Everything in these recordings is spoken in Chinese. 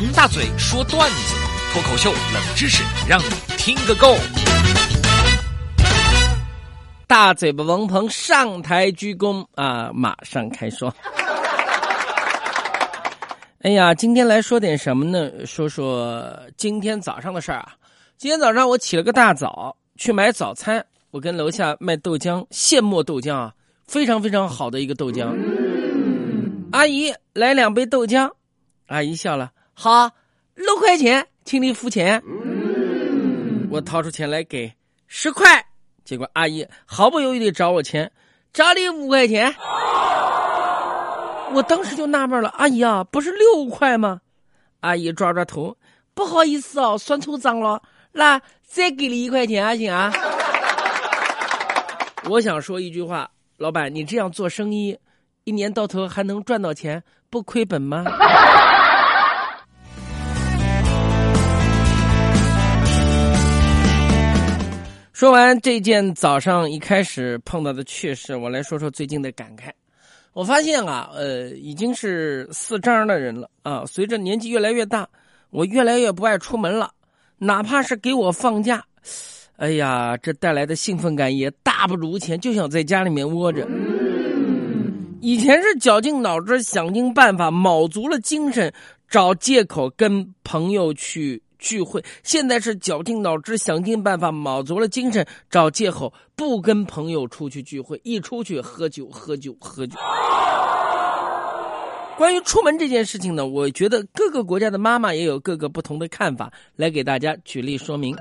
王大嘴说段子，脱口秀冷知识，让你听个够。大嘴巴王鹏上台鞠躬啊！马上开说。哎呀，今天来说点什么呢？说说今天早上的事儿啊。今天早上我起了个大早去买早餐，我跟楼下卖豆浆现磨豆浆啊，非常非常好的一个豆浆。阿姨来两杯豆浆，阿姨笑了，好，六块钱，请你付钱。我掏出钱来给十块，结果阿姨毫不犹豫地找我钱，找你五块钱。我当时就纳闷了，阿姨啊，不是六块吗？阿姨抓抓头，不好意思哦，算错账了，那再给你一块钱啊，行啊？我想说一句话，老板，你这样做生意。一年到头还能赚到钱，不亏本吗？说完这件早上一开始碰到的趣事，我来说说最近的感慨。我发现啊，呃，已经是四张的人了啊。随着年纪越来越大，我越来越不爱出门了，哪怕是给我放假，哎呀，这带来的兴奋感也大不如前，就想在家里面窝着。以前是绞尽脑汁想尽办法，卯足了精神找借口跟朋友去聚会；现在是绞尽脑汁想尽办法，卯足了精神找借口不跟朋友出去聚会，一出去喝酒喝酒喝酒。关于出门这件事情呢，我觉得各个国家的妈妈也有各个不同的看法，来给大家举例说明。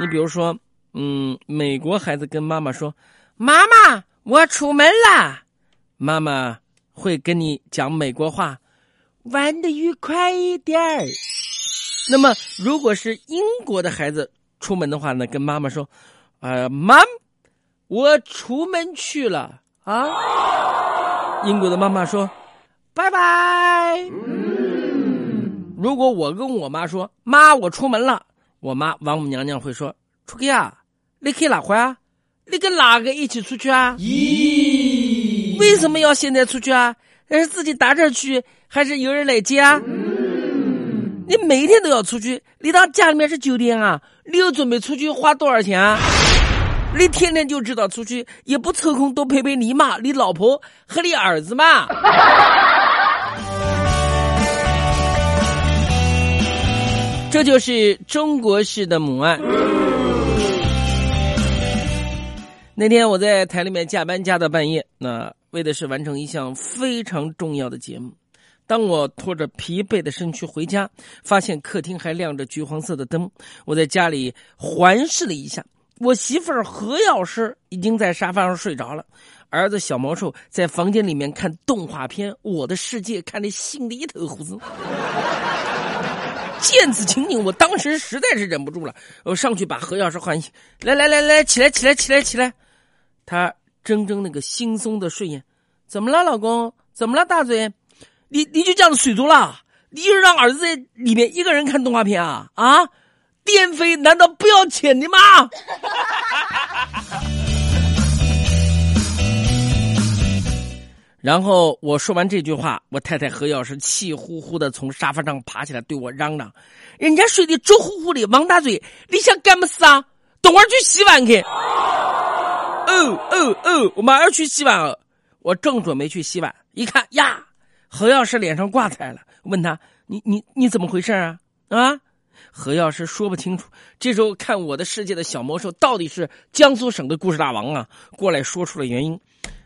你比如说，嗯，美国孩子跟妈妈说：“妈妈，我出门啦。”妈妈会跟你讲美国话，玩的愉快一点儿。那么，如果是英国的孩子出门的话呢，跟妈妈说：“呃，妈，我出门去了啊。”英国的妈妈说：“拜拜。”如果我跟我妈说：“妈，我出门了。”我妈王母娘娘会说：“出去啊？你去哪块啊？你跟哪个一起出去啊？”咦。为什么要现在出去啊？是自己打车去，还是有人来接啊？你每天都要出去，你当家里面是酒店啊？你又准备出去花多少钱啊？你天天就知道出去，也不抽空多陪陪你妈、你老婆和你儿子嘛？这就是中国式的母爱。那天我在台里面加班加到半夜，那。为的是完成一项非常重要的节目。当我拖着疲惫的身躯回家，发现客厅还亮着橘黄色的灯。我在家里环视了一下，我媳妇儿何老师已经在沙发上睡着了，儿子小毛兽在房间里面看动画片《我的世界》，看得心里一头胡子。见此情景，我当时实在是忍不住了，我上去把何老师唤醒：“来来来来，起来起来起来起来！”他。睁睁那个惺忪的睡眼，怎么了，老公？怎么了，大嘴？你你就这样子睡着了？你就让儿子在里面一个人看动画片啊？啊？电费难道不要钱的吗？然后我说完这句话，我太太何老师气呼呼的从沙发上爬起来，对我嚷嚷：“人家睡得周呼呼的，王大嘴，你想干么事啊？等会儿去洗碗去。”哦哦哦！我马上去洗碗了。我正准备去洗碗，一看呀，何药师脸上挂彩了。问他：“你你你怎么回事啊？”啊，何药师说不清楚。这时候看我的世界的小魔兽到底是江苏省的故事大王啊，过来说出了原因。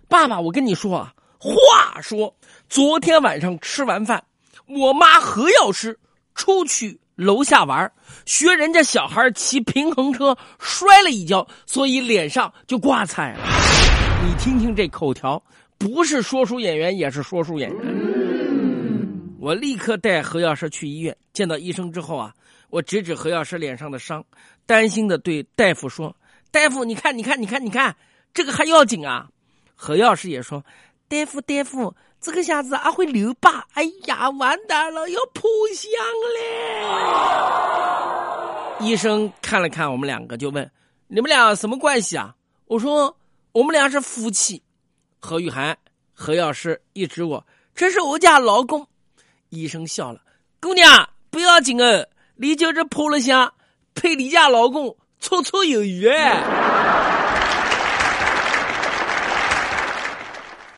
爸爸，我跟你说啊，话说昨天晚上吃完饭，我妈何药师出去。楼下玩，学人家小孩骑平衡车摔了一跤，所以脸上就挂彩了。你听听这口条，不是说书演员也是说书演员。我立刻带何药师去医院，见到医生之后啊，我指指何药师脸上的伤，担心的对大夫说：“大夫，你看，你看，你看，你看，这个还要紧啊。”何药师也说：“大夫，大夫。”这个下子还会留疤，哎呀，完蛋了，要破相嘞！医生看了看我们两个，就问：“你们俩什么关系啊？”我说：“我们俩是夫妻。”何雨涵、何药师一指我：“这是我家老公。”医生笑了：“姑娘不，要紧哦，你就是破了相，配你家老公绰绰有余哎。